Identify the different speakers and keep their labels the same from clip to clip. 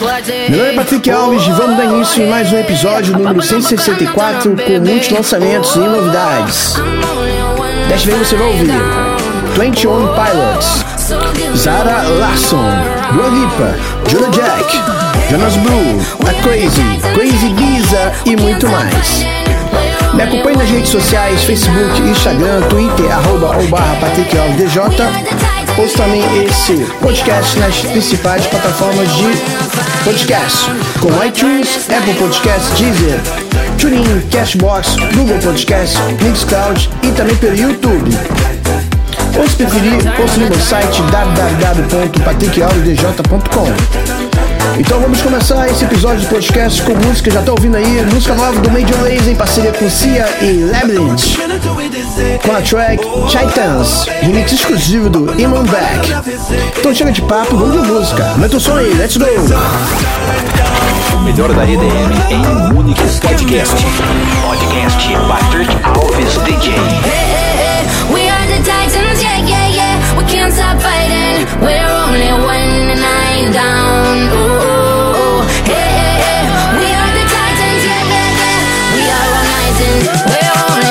Speaker 1: Meu nome é Patrick Alves e vamos dar início em mais um episódio número 164 com muitos lançamentos e novidades. Desta vez você vai ouvir 21 Pilots, Zara Larson, Dua Lipa, Jonah Jack, Jonas Blue, A Crazy, Crazy Giza e muito mais. Me acompanhe nas redes sociais, Facebook, Instagram, Twitter, arroba ou barra Patrick Alves DJ. Ouça também esse podcast nas principais plataformas de podcast, como iTunes, Apple Podcasts, Deezer, TuneIn, Cashbox, Google Podcasts, Mixcloud e também pelo YouTube. Ou se preferir, ouça no meu site www.patrickalvesdj.com. Então vamos começar esse episódio do podcast com música, já tá ouvindo aí, música nova do Major Lazer em parceria com Cia e Labyrinth. Com a track Titans, remix exclusivo do Iman Back. Então chega de papo, vamos de música. Aumenta o som aí, let's go!
Speaker 2: O melhor da EDM em um único podcast. Podcast Patrick Alves DJ.
Speaker 3: We are the Titans, yeah, yeah, yeah. We can't stop fighting. We're only one and I ain't down. Ooh, ooh, ooh. Hey, hey, hey. We are the Titans, yeah, yeah, yeah. We are all Titans. We're only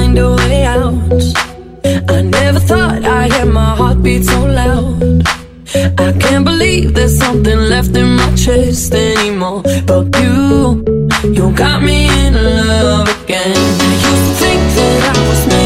Speaker 4: find a way out. I never thought I'd hear my heartbeat so loud. I can't believe there's something left in my chest anymore. But you, you got me in love again. I used to think that I was.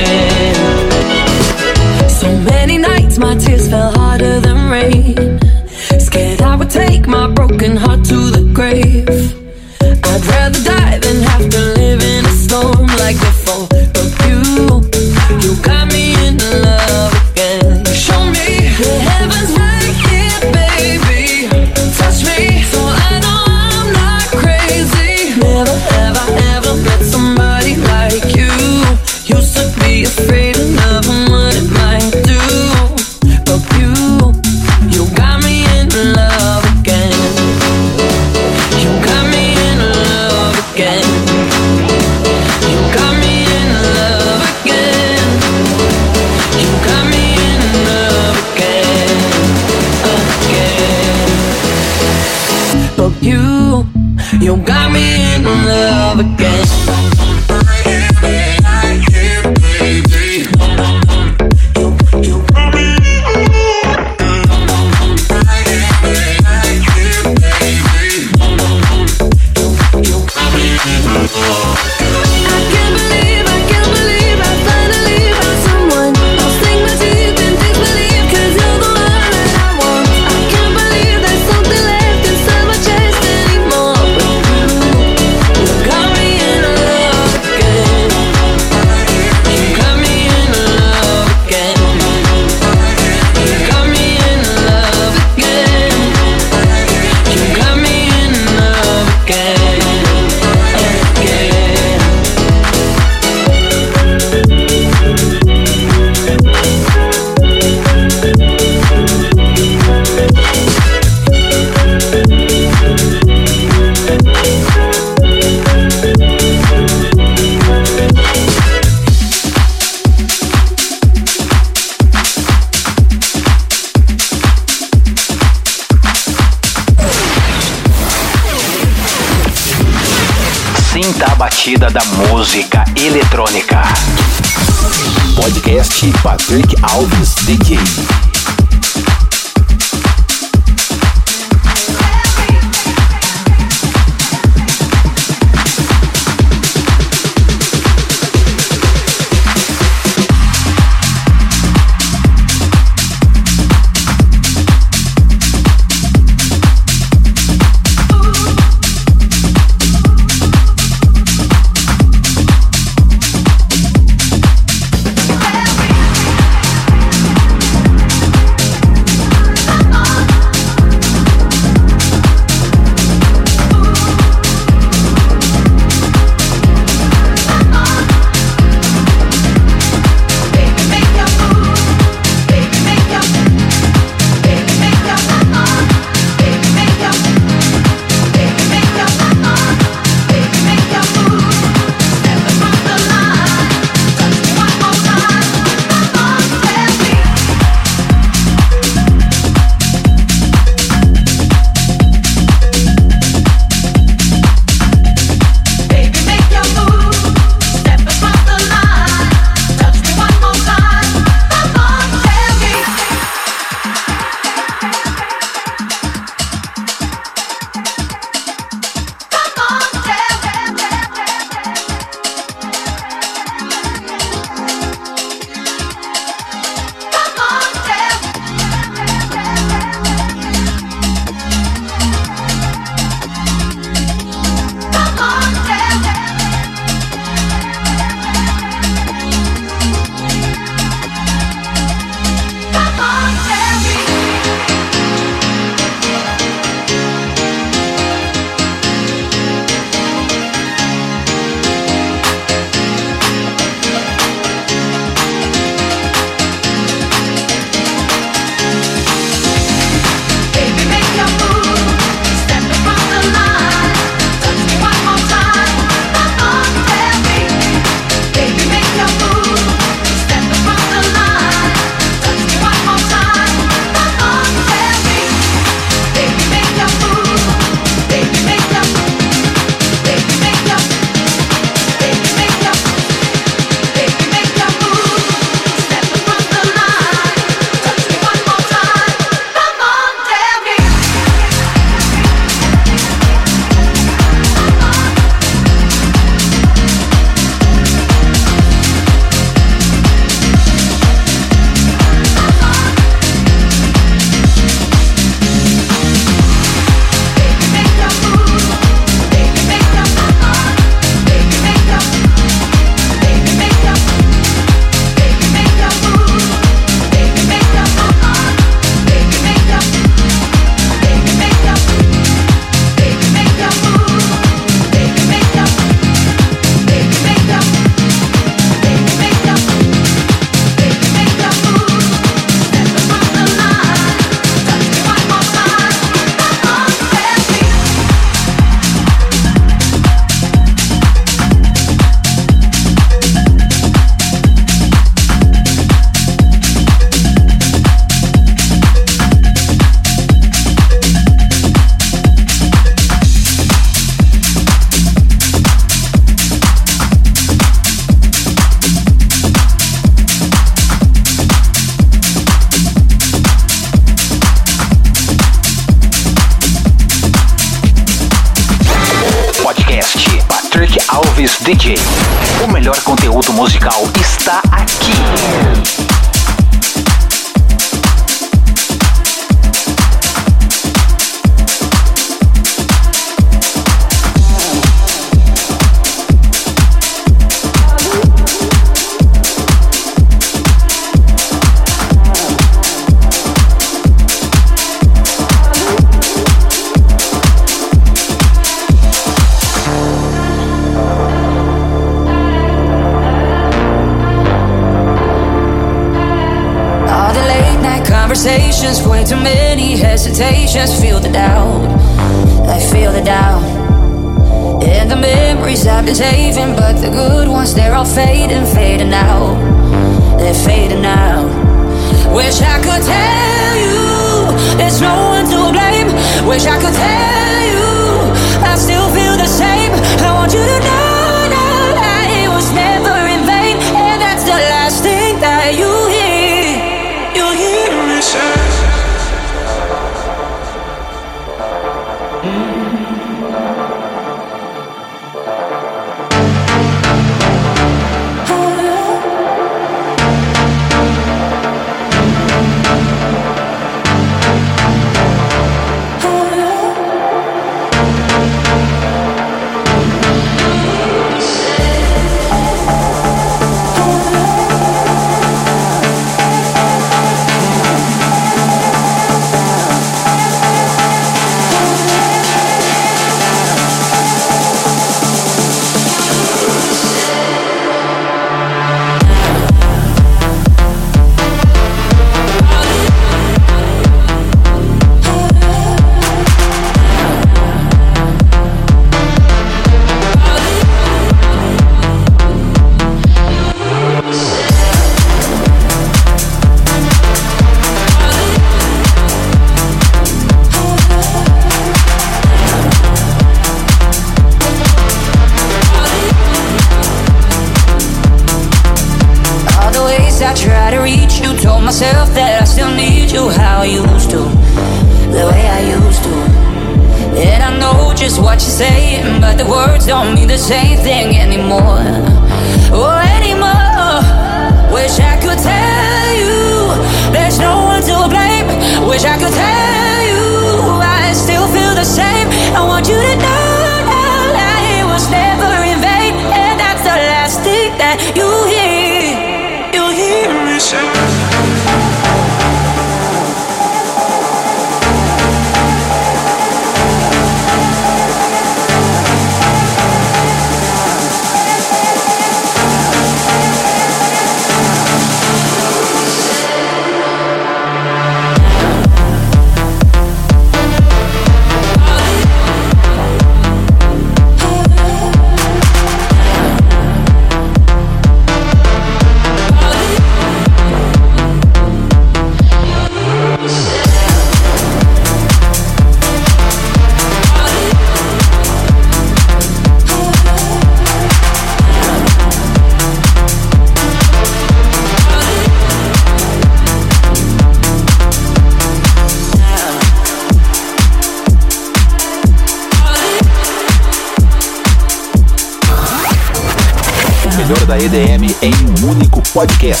Speaker 5: Podcast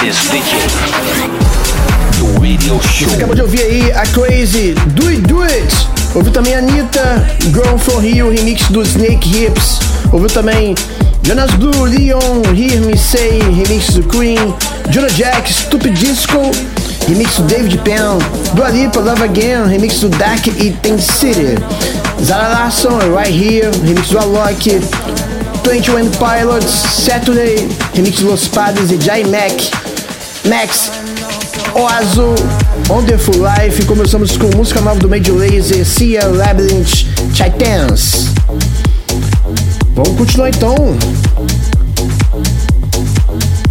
Speaker 5: Do Show.
Speaker 1: Acabou de ouvir aí a Crazy Do It Do It. Ouviu também a Anitta, Girl From Rio, remix do Snake Hips. Ouviu também Jonas Blue, Leon, Hear Me Say, remix do Queen. Jonah Jack, Stupid Disco, remix do David Penn. Dua Lipa, Love Again, remix do Dark e Ten City. Zara Larson, Right Here, remix do Alok. 21 Pilots, Saturday, remix de Los Padres e Jai Mac. Max, Oazo, Wonderful Life. Começamos com música nova do Major Lazer, Cia, Labyrinth, Titans. Vamos continuar então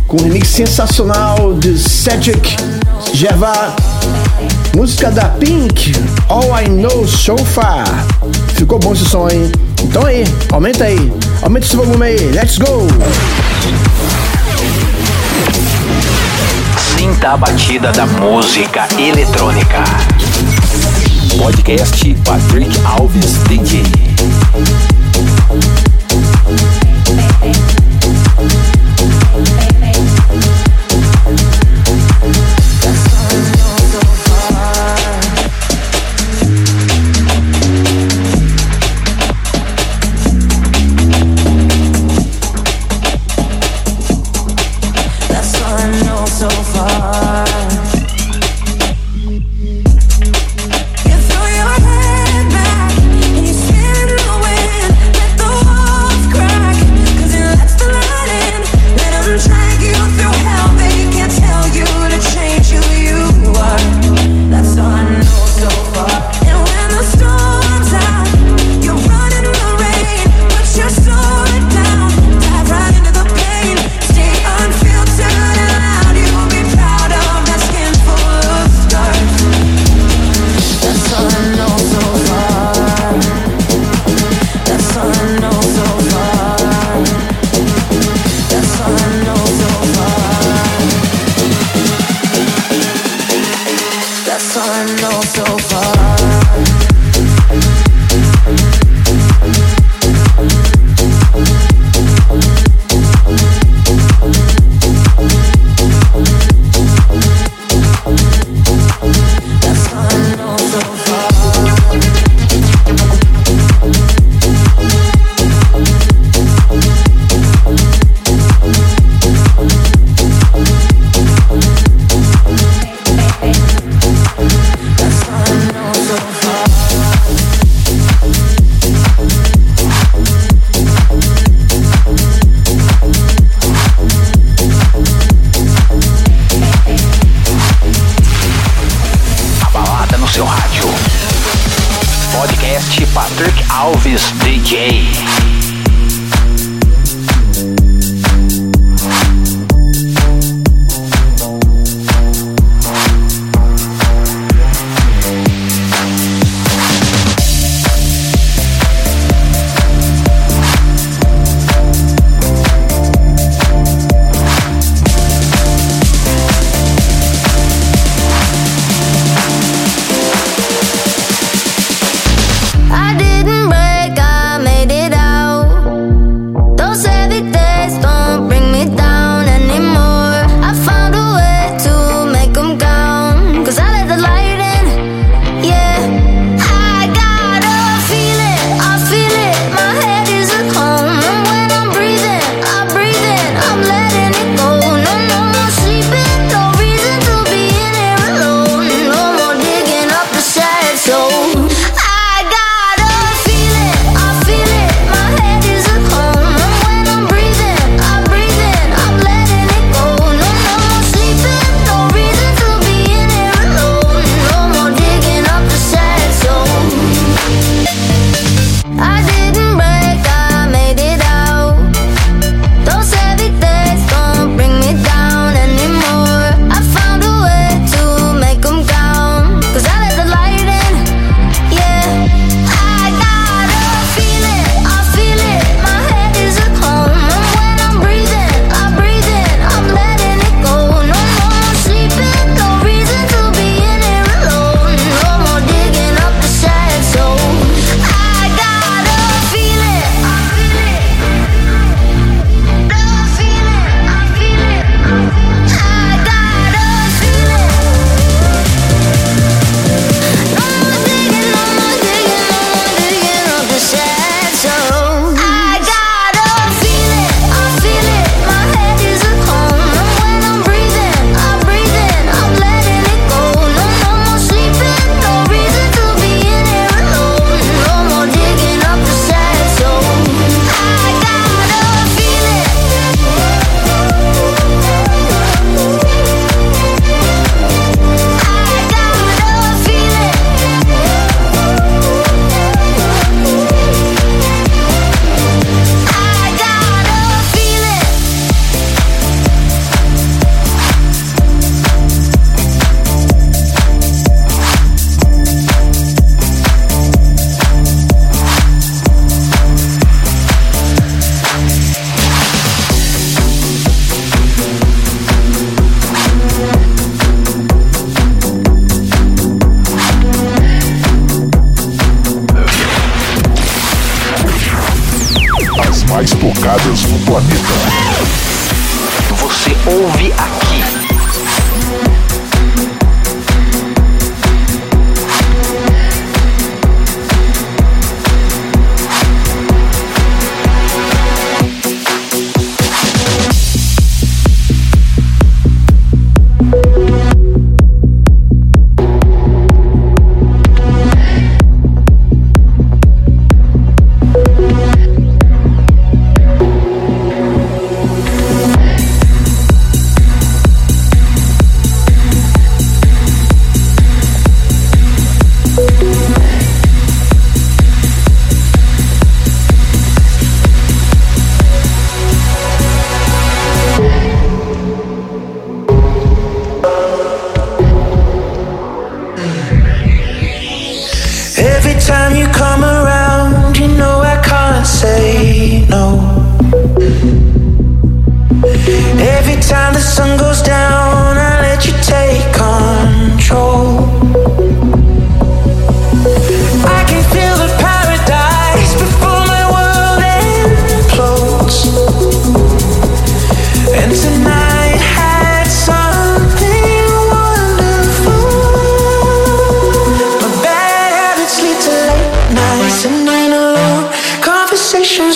Speaker 1: com um remix sensacional de Cedric Gervais. Música da Pink, All I Know So Far. Ficou bom esse som, hein? Então aí, aumenta aí. Aumenta esse volume aí. Let's go!
Speaker 2: Sinta a batida da música eletrônica.
Speaker 5: Podcast Patrick Alves DJ.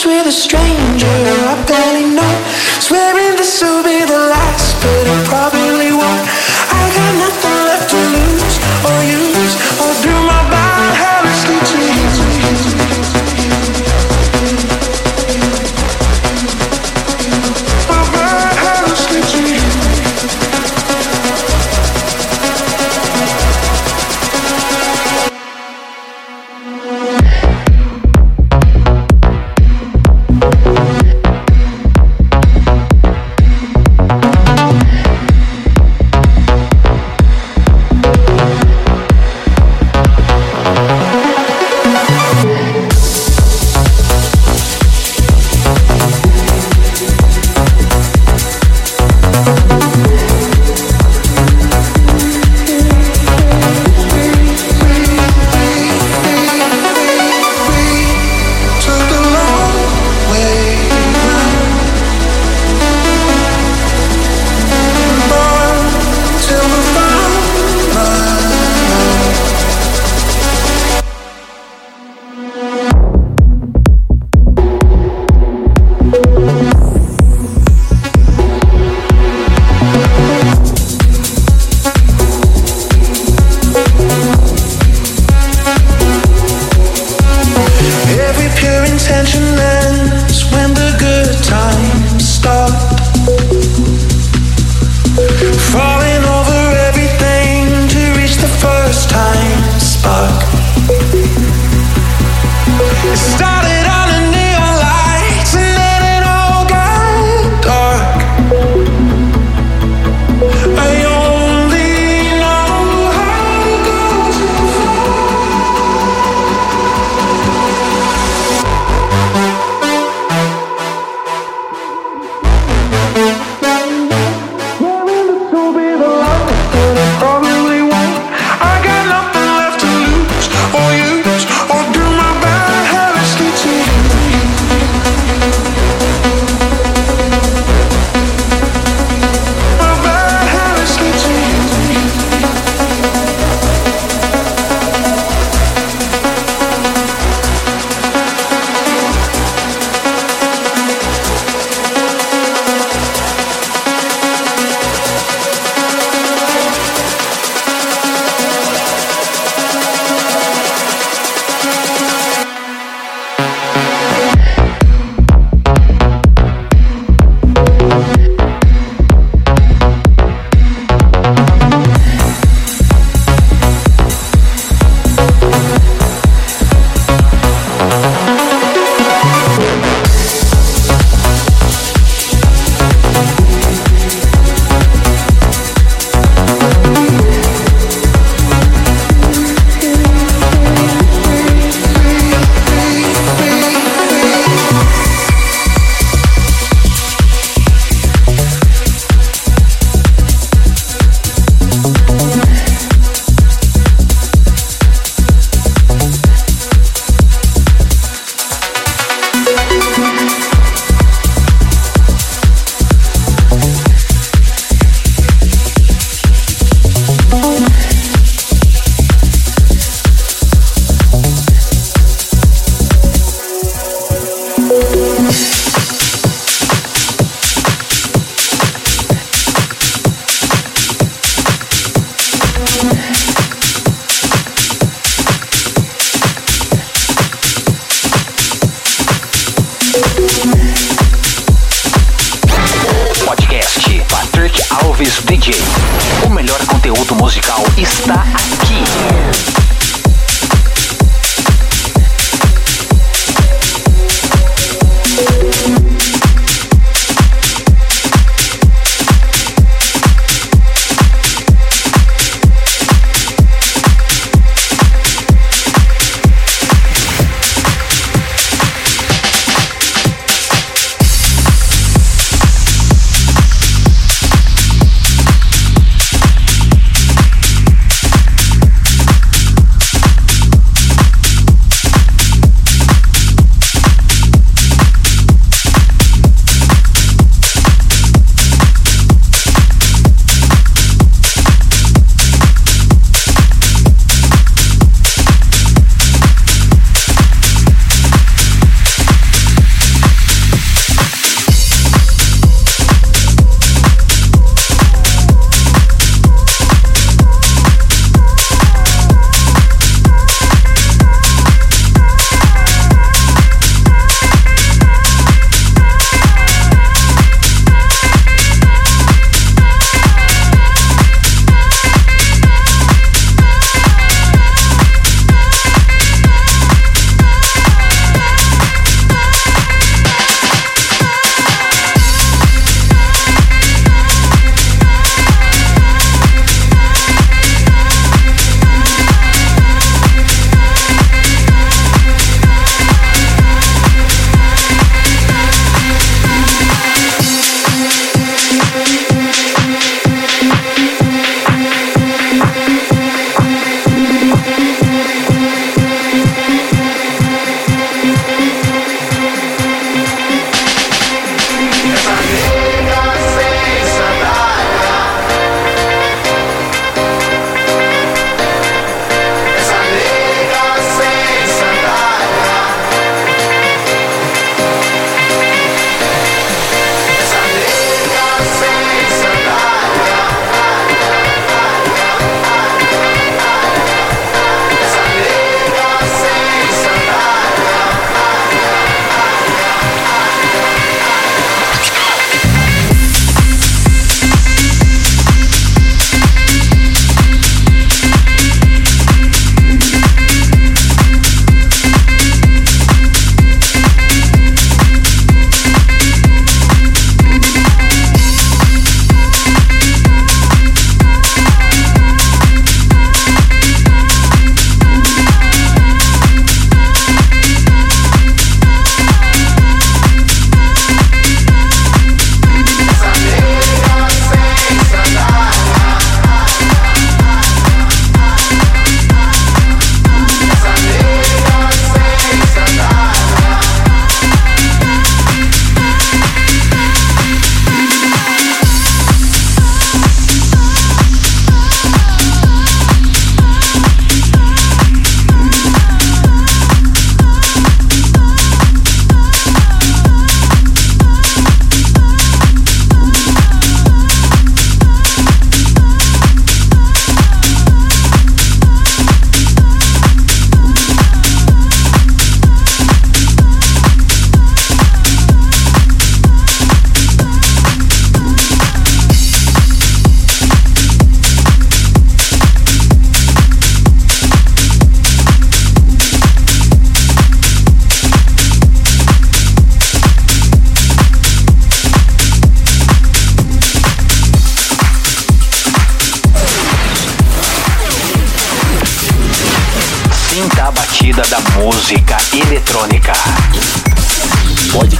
Speaker 6: with a stranger. Now I've got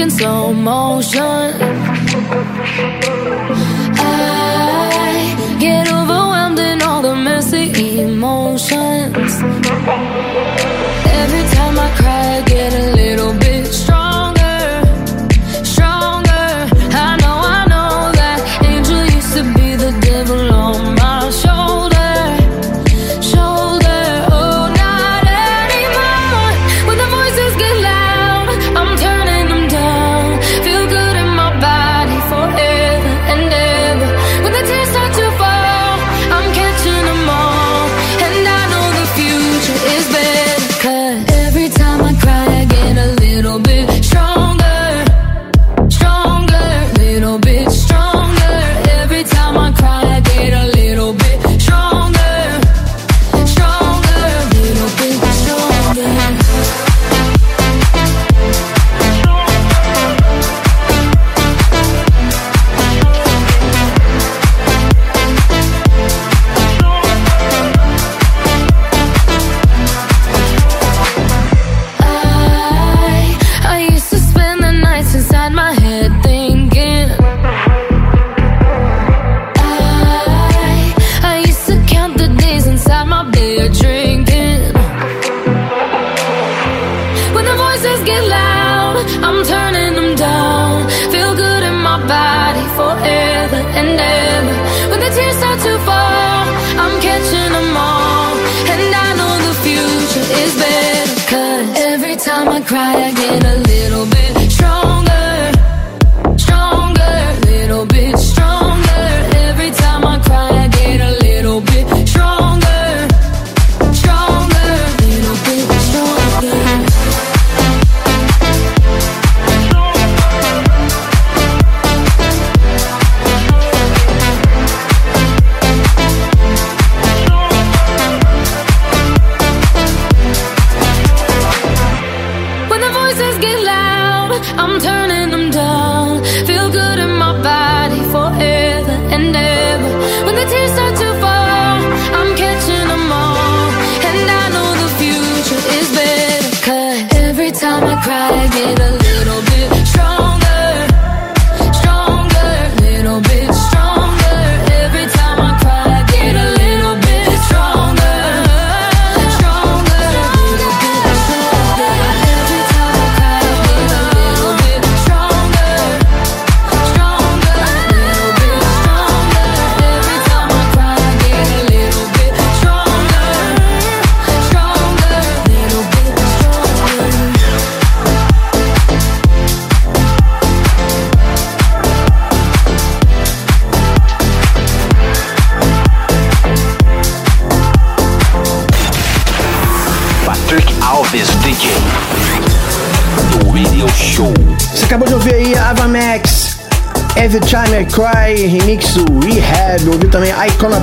Speaker 4: in slow motion. I get overwhelmed in all the messy emotions. Every time I cry.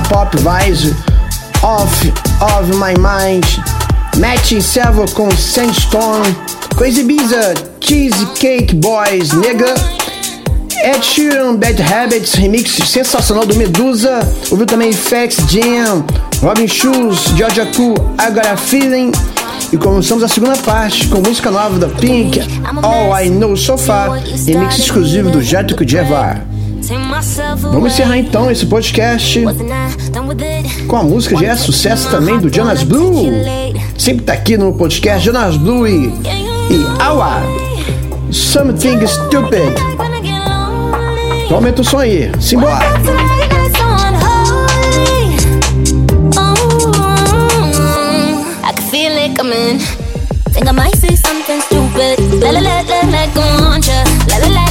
Speaker 1: Pop Vice, Off of My Mind, Matching Servo com Sandstorm, Crazy Biza, Cheesecake Boys, Nega, Ed Sheeran, Bad Habits, remix sensacional do Medusa, ouviu também Fax Jam, Robin Shoes, Georgia Cool, Agora Feeling, e começamos a segunda parte com música nova da Pink, All I Know So Far, remix exclusivo do Jato Jevar. Vamos encerrar então esse podcast com a música de é sucesso também do Jonas Blue. Sempre tá aqui no podcast Jonas Blue e, e Awa Something Stupid. Então aumenta o som aí, simbora!
Speaker 3: Oh, coming. Think I might say something stupid. La la la la la, go on, yeah. La la la.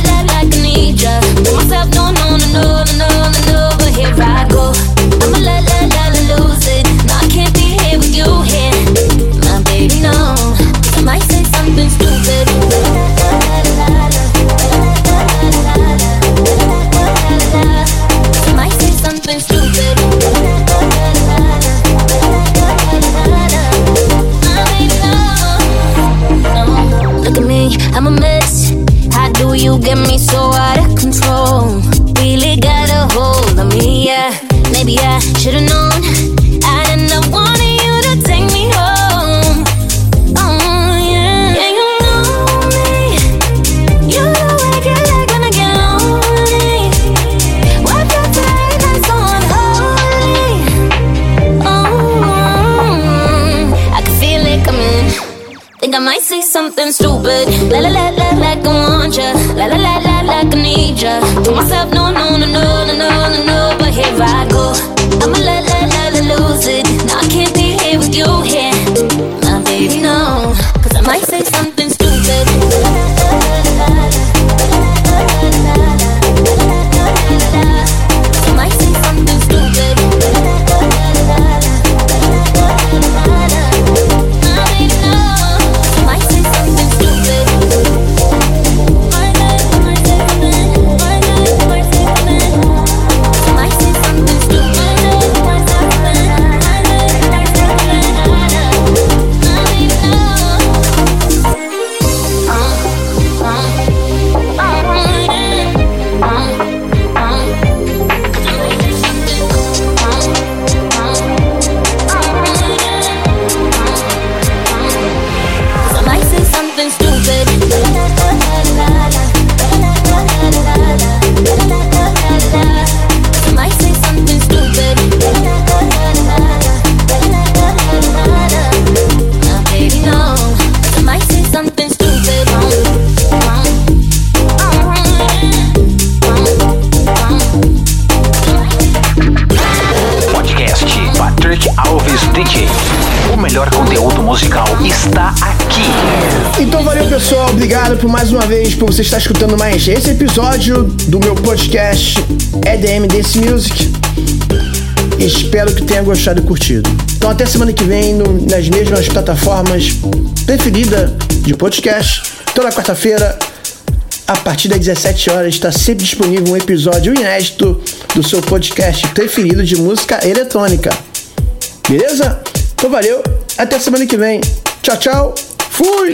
Speaker 3: Something stupid. La la la la like I want ya. La la la la like I need ya. To myself, no no no no no no no no. But here I go. I'ma la la la la lose it. Now I can't be here with you
Speaker 1: você estar escutando mais esse episódio do meu podcast EDM Dance Music. Espero que tenha gostado e curtido. Então até semana que vem no- nas mesmas plataformas preferidas de podcast. Toda quarta-feira, a partir das 17 horas, está sempre disponível um episódio inédito do seu podcast preferido de música eletrônica. Beleza? Então valeu, até semana que vem. Tchau, tchau. Fui!